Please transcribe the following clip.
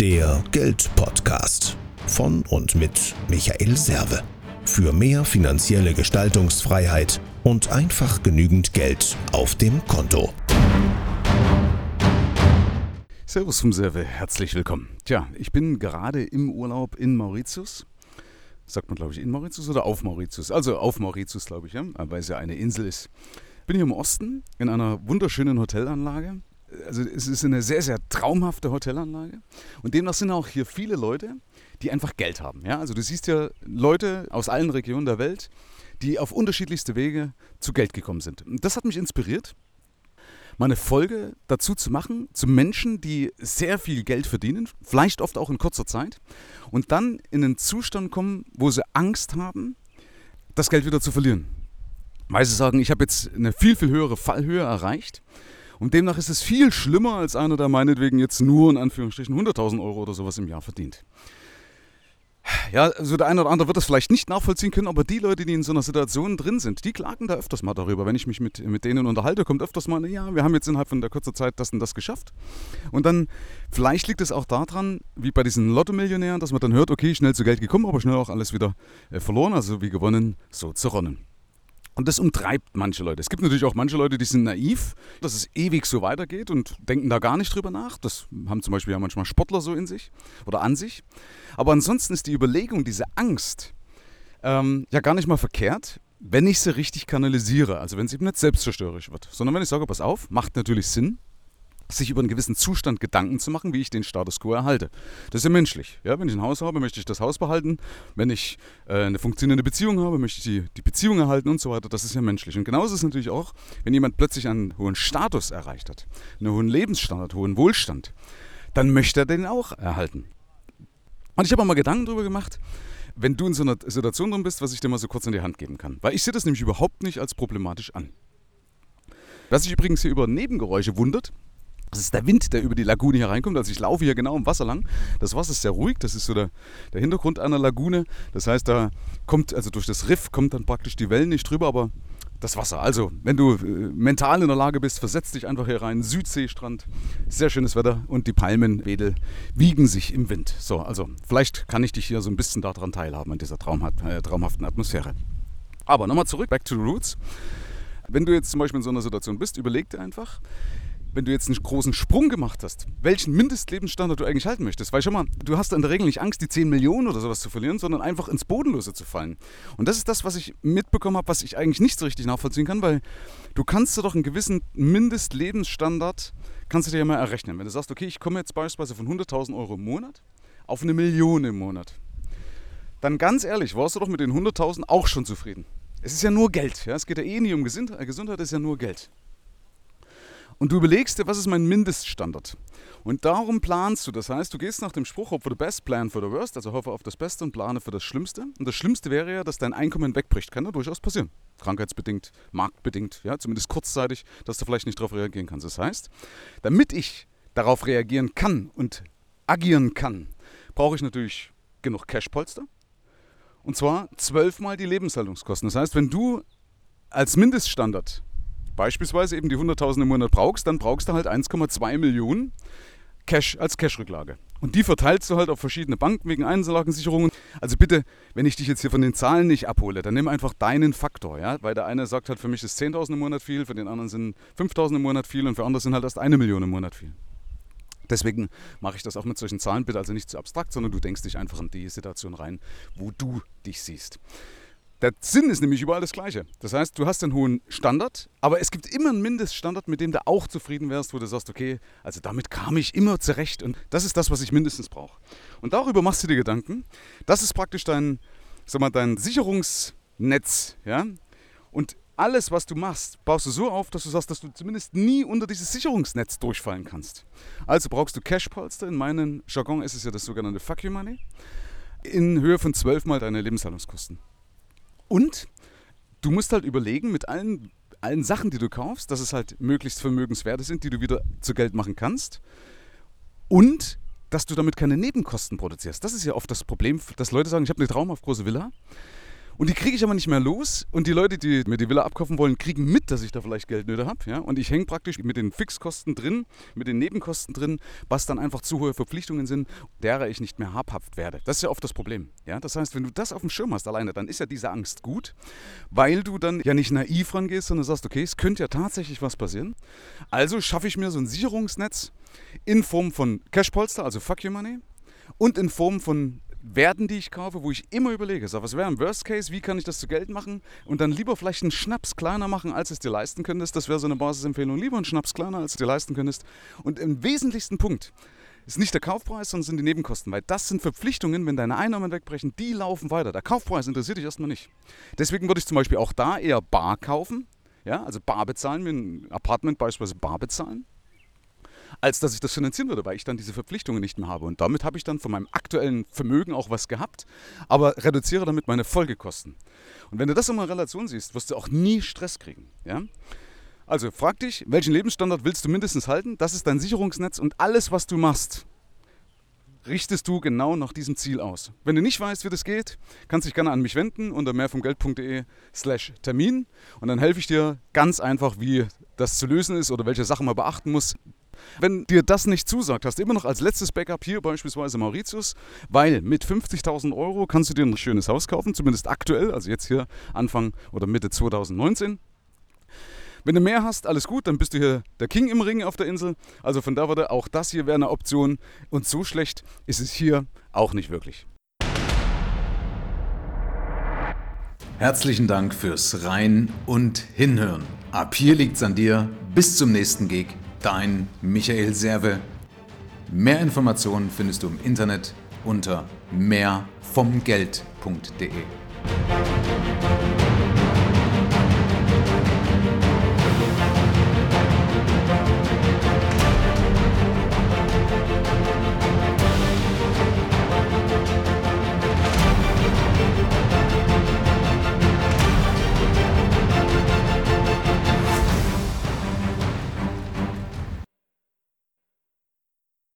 Der Geldpodcast von und mit Michael Serve. Für mehr finanzielle Gestaltungsfreiheit und einfach genügend Geld auf dem Konto. Servus vom Serve, herzlich willkommen. Tja, ich bin gerade im Urlaub in Mauritius. Sagt man, glaube ich, in Mauritius oder auf Mauritius? Also auf Mauritius, glaube ich, ja, weil es ja eine Insel ist. Bin hier im Osten in einer wunderschönen Hotelanlage also es ist eine sehr, sehr traumhafte Hotelanlage. Und demnach sind auch hier viele Leute, die einfach Geld haben. Ja? Also du siehst ja Leute aus allen Regionen der Welt, die auf unterschiedlichste Wege zu Geld gekommen sind. Und das hat mich inspiriert, mal eine Folge dazu zu machen, zu Menschen, die sehr viel Geld verdienen, vielleicht oft auch in kurzer Zeit, und dann in einen Zustand kommen, wo sie Angst haben, das Geld wieder zu verlieren. Weil sie sagen, ich habe jetzt eine viel, viel höhere Fallhöhe erreicht und demnach ist es viel schlimmer als einer, der meinetwegen jetzt nur in Anführungsstrichen 100.000 Euro oder sowas im Jahr verdient. Ja, also der eine oder andere wird das vielleicht nicht nachvollziehen können, aber die Leute, die in so einer Situation drin sind, die klagen da öfters mal darüber. Wenn ich mich mit, mit denen unterhalte, kommt öfters mal, ja, wir haben jetzt innerhalb von der kurzen Zeit das und das geschafft. Und dann, vielleicht liegt es auch daran, wie bei diesen Lotto-Millionären, dass man dann hört, okay, schnell zu Geld gekommen, aber schnell auch alles wieder äh, verloren, also wie gewonnen, so zerronnen. Und das umtreibt manche Leute. Es gibt natürlich auch manche Leute, die sind naiv, dass es ewig so weitergeht und denken da gar nicht drüber nach. Das haben zum Beispiel ja manchmal Sportler so in sich oder an sich. Aber ansonsten ist die Überlegung, diese Angst, ähm, ja gar nicht mal verkehrt, wenn ich sie richtig kanalisiere. Also wenn es eben nicht selbstzerstörerisch wird, sondern wenn ich sage, pass auf, macht natürlich Sinn, sich über einen gewissen Zustand Gedanken zu machen, wie ich den Status quo erhalte. Das ist ja menschlich. Ja, wenn ich ein Haus habe, möchte ich das Haus behalten. Wenn ich äh, eine funktionierende Beziehung habe, möchte ich die, die Beziehung erhalten und so weiter. Das ist ja menschlich. Und genauso ist es natürlich auch, wenn jemand plötzlich einen hohen Status erreicht hat, einen hohen Lebensstandard, hohen Wohlstand, dann möchte er den auch erhalten. Und ich habe auch mal Gedanken darüber gemacht, wenn du in so einer Situation drin bist, was ich dir mal so kurz in die Hand geben kann. Weil ich sehe das nämlich überhaupt nicht als problematisch an. Wer sich übrigens hier über Nebengeräusche wundert, das ist der Wind, der über die Lagune hier reinkommt. Also ich laufe hier genau im Wasser lang. Das Wasser ist sehr ruhig. Das ist so der, der Hintergrund einer Lagune. Das heißt, da kommt, also durch das Riff kommt dann praktisch die Wellen nicht drüber, aber das Wasser. Also, wenn du äh, mental in der Lage bist, versetz dich einfach hier rein. Südseestrand, sehr schönes Wetter und die Palmenwedel wiegen sich im Wind. So, also vielleicht kann ich dich hier so ein bisschen daran teilhaben, an dieser traumhaft, äh, traumhaften Atmosphäre. Aber nochmal zurück, back to the roots. Wenn du jetzt zum Beispiel in so einer Situation bist, überleg dir einfach, wenn du jetzt einen großen Sprung gemacht hast, welchen Mindestlebensstandard du eigentlich halten möchtest. Weil schau mal, du hast in der Regel nicht Angst, die 10 Millionen oder sowas zu verlieren, sondern einfach ins Bodenlose zu fallen. Und das ist das, was ich mitbekommen habe, was ich eigentlich nicht so richtig nachvollziehen kann, weil du kannst dir doch einen gewissen Mindestlebensstandard, kannst du dir ja mal errechnen. Wenn du sagst, okay, ich komme jetzt beispielsweise von 100.000 Euro im Monat auf eine Million im Monat, dann ganz ehrlich, warst du doch mit den 100.000 auch schon zufrieden. Es ist ja nur Geld. Ja? Es geht ja eh nie um Gesundheit, Gesundheit ist ja nur Geld. Und du überlegst dir, was ist mein Mindeststandard? Und darum planst du. Das heißt, du gehst nach dem Spruch, hope for the best, plan for the worst, also hoffe auf das Beste und plane für das Schlimmste. Und das Schlimmste wäre ja, dass dein Einkommen wegbricht. Kann ja durchaus passieren. Krankheitsbedingt, marktbedingt, ja, zumindest kurzzeitig, dass du vielleicht nicht darauf reagieren kannst. Das heißt, damit ich darauf reagieren kann und agieren kann, brauche ich natürlich genug Cashpolster. Und zwar zwölfmal die Lebenshaltungskosten. Das heißt, wenn du als Mindeststandard beispielsweise eben die 100.000 im Monat brauchst, dann brauchst du halt 1,2 Millionen Cash als Cash-Rücklage. Und die verteilst du halt auf verschiedene Banken wegen Einzellagensicherungen. Also bitte, wenn ich dich jetzt hier von den Zahlen nicht abhole, dann nimm einfach deinen Faktor. Ja? Weil der eine sagt halt, für mich ist 10.000 im Monat viel, für den anderen sind 5.000 im Monat viel und für andere sind halt erst eine Million im Monat viel. Deswegen mache ich das auch mit solchen Zahlen, bitte also nicht zu abstrakt, sondern du denkst dich einfach in die Situation rein, wo du dich siehst. Der Sinn ist nämlich überall das Gleiche. Das heißt, du hast einen hohen Standard, aber es gibt immer einen Mindeststandard, mit dem du auch zufrieden wärst, wo du sagst, okay, also damit kam ich immer zurecht und das ist das, was ich mindestens brauche. Und darüber machst du dir Gedanken. Das ist praktisch dein, sag mal, dein Sicherungsnetz, ja. Und alles, was du machst, baust du so auf, dass du sagst, dass du zumindest nie unter dieses Sicherungsnetz durchfallen kannst. Also brauchst du Cash-Polster. In meinem Jargon ist es ja das sogenannte Fuck You Money. In Höhe von zwölfmal deine Lebenshaltungskosten. Und du musst halt überlegen, mit allen, allen Sachen, die du kaufst, dass es halt möglichst Vermögenswerte sind, die du wieder zu Geld machen kannst. Und dass du damit keine Nebenkosten produzierst. Das ist ja oft das Problem, dass Leute sagen, ich habe eine traumhaft große Villa Und die kriege ich aber nicht mehr los. Und die Leute, die mir die Villa abkaufen wollen, kriegen mit, dass ich da vielleicht Geldnöte habe. Ja? Und ich hänge praktisch mit den Fixkosten drin, mit den Nebenkosten drin, was dann einfach zu hohe Verpflichtungen sind, derer ich nicht mehr habhaft werde. Das ist ja oft das Problem. Ja? Das heißt, wenn du das auf dem Schirm hast alleine, dann ist ja diese Angst gut, weil du dann ja nicht naiv rangehst, sondern sagst, okay, es könnte ja tatsächlich was passieren. Also schaffe ich mir so ein Sicherungsnetz in Form von Cashpolster, also Fuck Your Money, und in Form von Werten, die ich kaufe, wo ich immer überlege, so, was wäre im Worst Case, wie kann ich das zu Geld machen und dann lieber vielleicht einen Schnaps kleiner machen, als es dir leisten könntest. Das wäre so eine Basisempfehlung. Lieber einen Schnaps kleiner, als es dir leisten könntest. Und im wesentlichsten Punkt ist nicht der Kaufpreis, sondern sind die Nebenkosten, weil das sind Verpflichtungen, wenn deine Einnahmen wegbrechen, die laufen weiter. Der Kaufpreis interessiert dich erstmal nicht. Deswegen würde ich zum Beispiel auch da eher bar kaufen, ja, also bar bezahlen, mir ein Apartment beispielsweise bar bezahlen als dass ich das finanzieren würde, weil ich dann diese Verpflichtungen nicht mehr habe. Und damit habe ich dann von meinem aktuellen Vermögen auch was gehabt, aber reduziere damit meine Folgekosten. Und wenn du das immer in Relation siehst, wirst du auch nie Stress kriegen. Ja? Also frag dich, welchen Lebensstandard willst du mindestens halten? Das ist dein Sicherungsnetz und alles, was du machst, richtest du genau nach diesem Ziel aus. Wenn du nicht weißt, wie das geht, kannst du dich gerne an mich wenden unter mehrvomgeld.de slash Termin und dann helfe ich dir ganz einfach, wie das zu lösen ist oder welche Sachen man beachten muss. Wenn dir das nicht zusagt, hast du immer noch als letztes Backup hier beispielsweise Mauritius, weil mit 50.000 Euro kannst du dir ein schönes Haus kaufen, zumindest aktuell, also jetzt hier Anfang oder Mitte 2019. Wenn du mehr hast, alles gut, dann bist du hier der King im Ring auf der Insel. Also von da würde auch das hier wäre eine Option. Und so schlecht ist es hier auch nicht wirklich. Herzlichen Dank fürs Rein und Hinhören. Ab hier liegt's an dir. Bis zum nächsten Gig dein Michael Serve. Mehr Informationen findest du im Internet unter mehrvomgeld.de.